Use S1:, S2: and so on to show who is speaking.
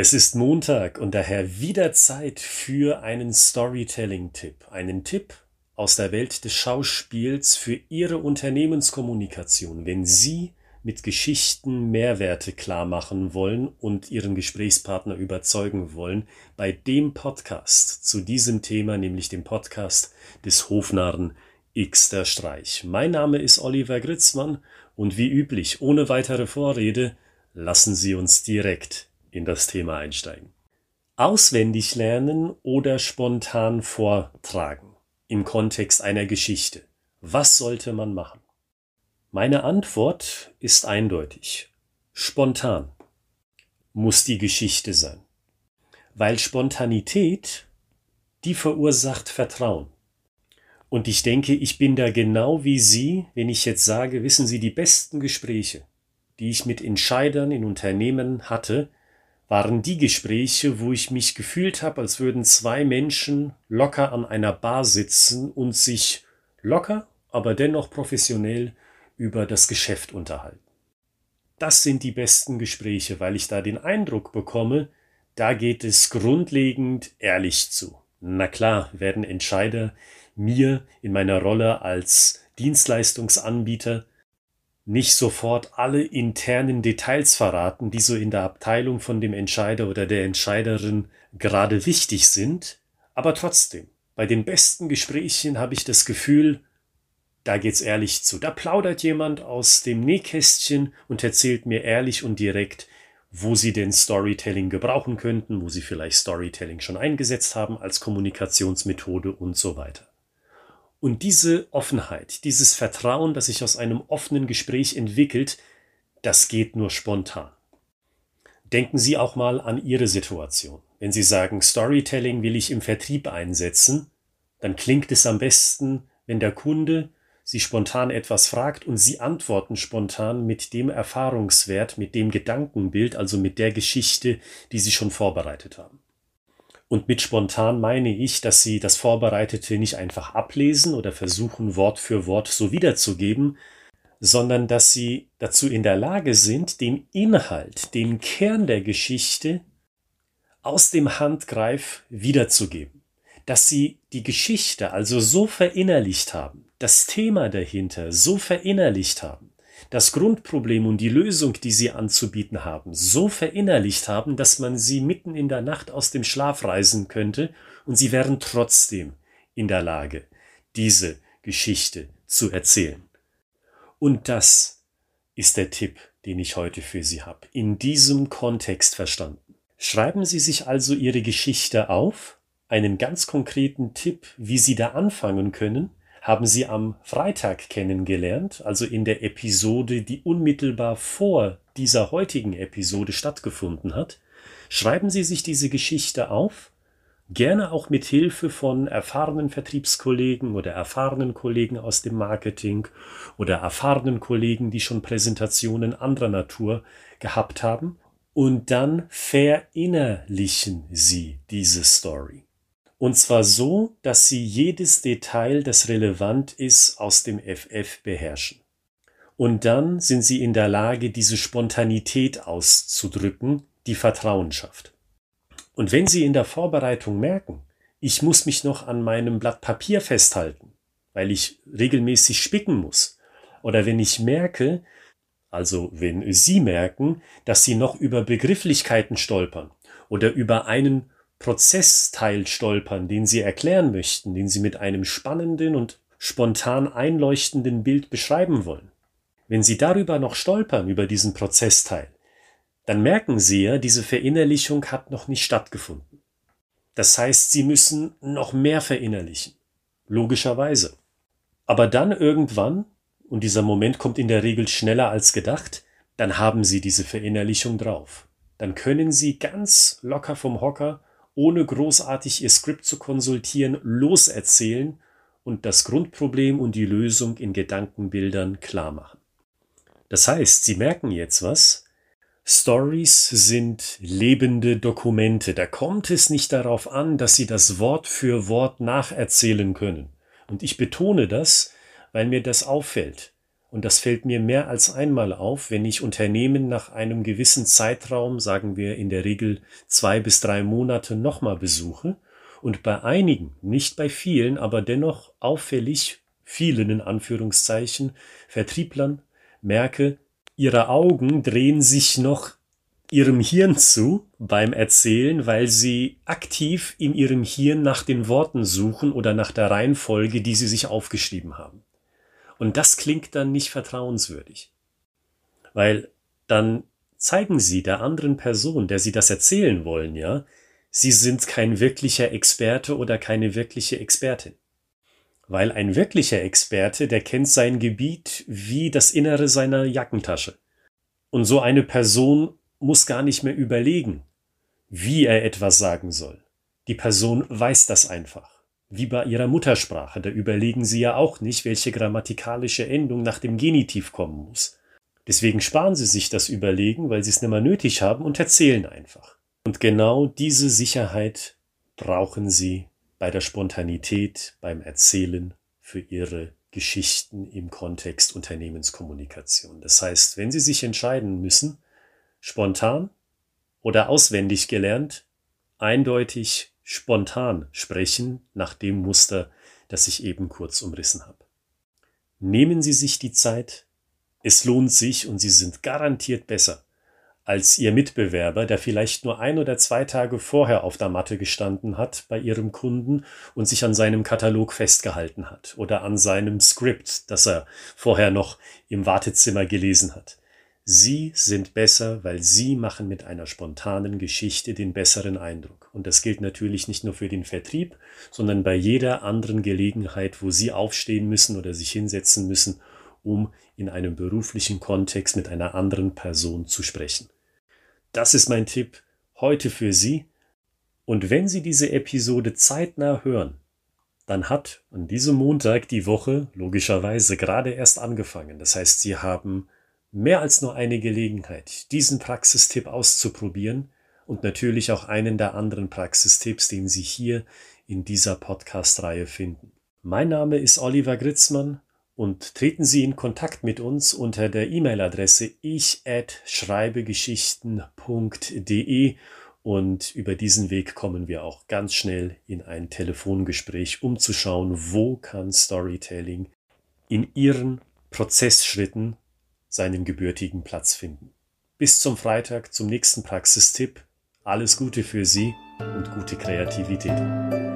S1: Es ist Montag und daher wieder Zeit für einen Storytelling-Tipp. Einen Tipp aus der Welt des Schauspiels für Ihre Unternehmenskommunikation, wenn Sie mit Geschichten Mehrwerte klar machen wollen und Ihren Gesprächspartner überzeugen wollen, bei dem Podcast zu diesem Thema, nämlich dem Podcast des Hofnarren X der Streich. Mein Name ist Oliver Gritzmann und wie üblich, ohne weitere Vorrede, lassen Sie uns direkt in das Thema einsteigen. Auswendig lernen oder spontan vortragen im Kontext einer Geschichte. Was sollte man machen? Meine Antwort ist eindeutig. Spontan muss die Geschichte sein. Weil Spontanität, die verursacht Vertrauen. Und ich denke, ich bin da genau wie Sie, wenn ich jetzt sage, wissen Sie, die besten Gespräche, die ich mit Entscheidern in Unternehmen hatte, waren die Gespräche, wo ich mich gefühlt habe, als würden zwei Menschen locker an einer Bar sitzen und sich locker, aber dennoch professionell über das Geschäft unterhalten. Das sind die besten Gespräche, weil ich da den Eindruck bekomme, da geht es grundlegend ehrlich zu. Na klar, werden Entscheider mir in meiner Rolle als Dienstleistungsanbieter nicht sofort alle internen Details verraten, die so in der Abteilung von dem Entscheider oder der Entscheiderin gerade wichtig sind, aber trotzdem, bei den besten Gesprächen habe ich das Gefühl, da geht's ehrlich zu. Da plaudert jemand aus dem Nähkästchen und erzählt mir ehrlich und direkt, wo sie denn Storytelling gebrauchen könnten, wo sie vielleicht Storytelling schon eingesetzt haben als Kommunikationsmethode und so weiter. Und diese Offenheit, dieses Vertrauen, das sich aus einem offenen Gespräch entwickelt, das geht nur spontan. Denken Sie auch mal an Ihre Situation. Wenn Sie sagen, Storytelling will ich im Vertrieb einsetzen, dann klingt es am besten, wenn der Kunde Sie spontan etwas fragt und Sie antworten spontan mit dem Erfahrungswert, mit dem Gedankenbild, also mit der Geschichte, die Sie schon vorbereitet haben. Und mit spontan meine ich, dass Sie das Vorbereitete nicht einfach ablesen oder versuchen, Wort für Wort so wiederzugeben, sondern dass Sie dazu in der Lage sind, den Inhalt, den Kern der Geschichte aus dem Handgreif wiederzugeben. Dass Sie die Geschichte also so verinnerlicht haben, das Thema dahinter so verinnerlicht haben, das Grundproblem und die Lösung, die sie anzubieten haben, so verinnerlicht haben, dass man sie mitten in der Nacht aus dem Schlaf reisen könnte und sie wären trotzdem in der Lage, diese Geschichte zu erzählen. Und das ist der Tipp, den ich heute für Sie habe, in diesem Kontext verstanden. Schreiben Sie sich also Ihre Geschichte auf, einen ganz konkreten Tipp, wie Sie da anfangen können, haben Sie am Freitag kennengelernt, also in der Episode, die unmittelbar vor dieser heutigen Episode stattgefunden hat. Schreiben Sie sich diese Geschichte auf, gerne auch mit Hilfe von erfahrenen Vertriebskollegen oder erfahrenen Kollegen aus dem Marketing oder erfahrenen Kollegen, die schon Präsentationen anderer Natur gehabt haben. Und dann verinnerlichen Sie diese Story. Und zwar so, dass sie jedes Detail, das relevant ist, aus dem FF beherrschen. Und dann sind sie in der Lage, diese Spontanität auszudrücken, die Vertrauen schafft. Und wenn Sie in der Vorbereitung merken, ich muss mich noch an meinem Blatt Papier festhalten, weil ich regelmäßig spicken muss, oder wenn ich merke, also wenn Sie merken, dass Sie noch über Begrifflichkeiten stolpern oder über einen Prozessteil stolpern, den Sie erklären möchten, den Sie mit einem spannenden und spontan einleuchtenden Bild beschreiben wollen. Wenn Sie darüber noch stolpern, über diesen Prozessteil, dann merken Sie ja, diese Verinnerlichung hat noch nicht stattgefunden. Das heißt, Sie müssen noch mehr verinnerlichen. Logischerweise. Aber dann irgendwann, und dieser Moment kommt in der Regel schneller als gedacht, dann haben Sie diese Verinnerlichung drauf. Dann können Sie ganz locker vom Hocker ohne großartig ihr Skript zu konsultieren, loserzählen und das Grundproblem und die Lösung in Gedankenbildern klar machen. Das heißt, Sie merken jetzt was. Stories sind lebende Dokumente. Da kommt es nicht darauf an, dass Sie das Wort für Wort nacherzählen können. Und ich betone das, weil mir das auffällt. Und das fällt mir mehr als einmal auf, wenn ich Unternehmen nach einem gewissen Zeitraum, sagen wir in der Regel zwei bis drei Monate, nochmal besuche und bei einigen, nicht bei vielen, aber dennoch auffällig vielen in Anführungszeichen Vertrieblern merke, ihre Augen drehen sich noch ihrem Hirn zu beim Erzählen, weil sie aktiv in ihrem Hirn nach den Worten suchen oder nach der Reihenfolge, die sie sich aufgeschrieben haben. Und das klingt dann nicht vertrauenswürdig. Weil dann zeigen sie der anderen Person, der sie das erzählen wollen, ja, sie sind kein wirklicher Experte oder keine wirkliche Expertin. Weil ein wirklicher Experte, der kennt sein Gebiet wie das Innere seiner Jackentasche. Und so eine Person muss gar nicht mehr überlegen, wie er etwas sagen soll. Die Person weiß das einfach. Wie bei ihrer Muttersprache, da überlegen sie ja auch nicht, welche grammatikalische Endung nach dem Genitiv kommen muss. Deswegen sparen sie sich das Überlegen, weil sie es nicht mehr nötig haben und erzählen einfach. Und genau diese Sicherheit brauchen sie bei der Spontanität, beim Erzählen für ihre Geschichten im Kontext Unternehmenskommunikation. Das heißt, wenn Sie sich entscheiden müssen, spontan oder auswendig gelernt, eindeutig spontan sprechen nach dem Muster, das ich eben kurz umrissen habe. Nehmen Sie sich die Zeit, es lohnt sich und Sie sind garantiert besser als Ihr Mitbewerber, der vielleicht nur ein oder zwei Tage vorher auf der Matte gestanden hat bei Ihrem Kunden und sich an seinem Katalog festgehalten hat oder an seinem Skript, das er vorher noch im Wartezimmer gelesen hat. Sie sind besser, weil Sie machen mit einer spontanen Geschichte den besseren Eindruck. Und das gilt natürlich nicht nur für den Vertrieb, sondern bei jeder anderen Gelegenheit, wo Sie aufstehen müssen oder sich hinsetzen müssen, um in einem beruflichen Kontext mit einer anderen Person zu sprechen. Das ist mein Tipp heute für Sie. Und wenn Sie diese Episode zeitnah hören, dann hat an diesem Montag die Woche logischerweise gerade erst angefangen. Das heißt, Sie haben mehr als nur eine Gelegenheit, diesen Praxistipp auszuprobieren und natürlich auch einen der anderen Praxistipps, den Sie hier in dieser Podcast-Reihe finden. Mein Name ist Oliver Gritzmann und treten Sie in Kontakt mit uns unter der E-Mail-Adresse ich at schreibegeschichten.de und über diesen Weg kommen wir auch ganz schnell in ein Telefongespräch, um zu schauen, wo kann Storytelling in Ihren Prozessschritten seinen gebürtigen Platz finden. Bis zum Freitag zum nächsten Praxistipp. Alles Gute für Sie und gute Kreativität.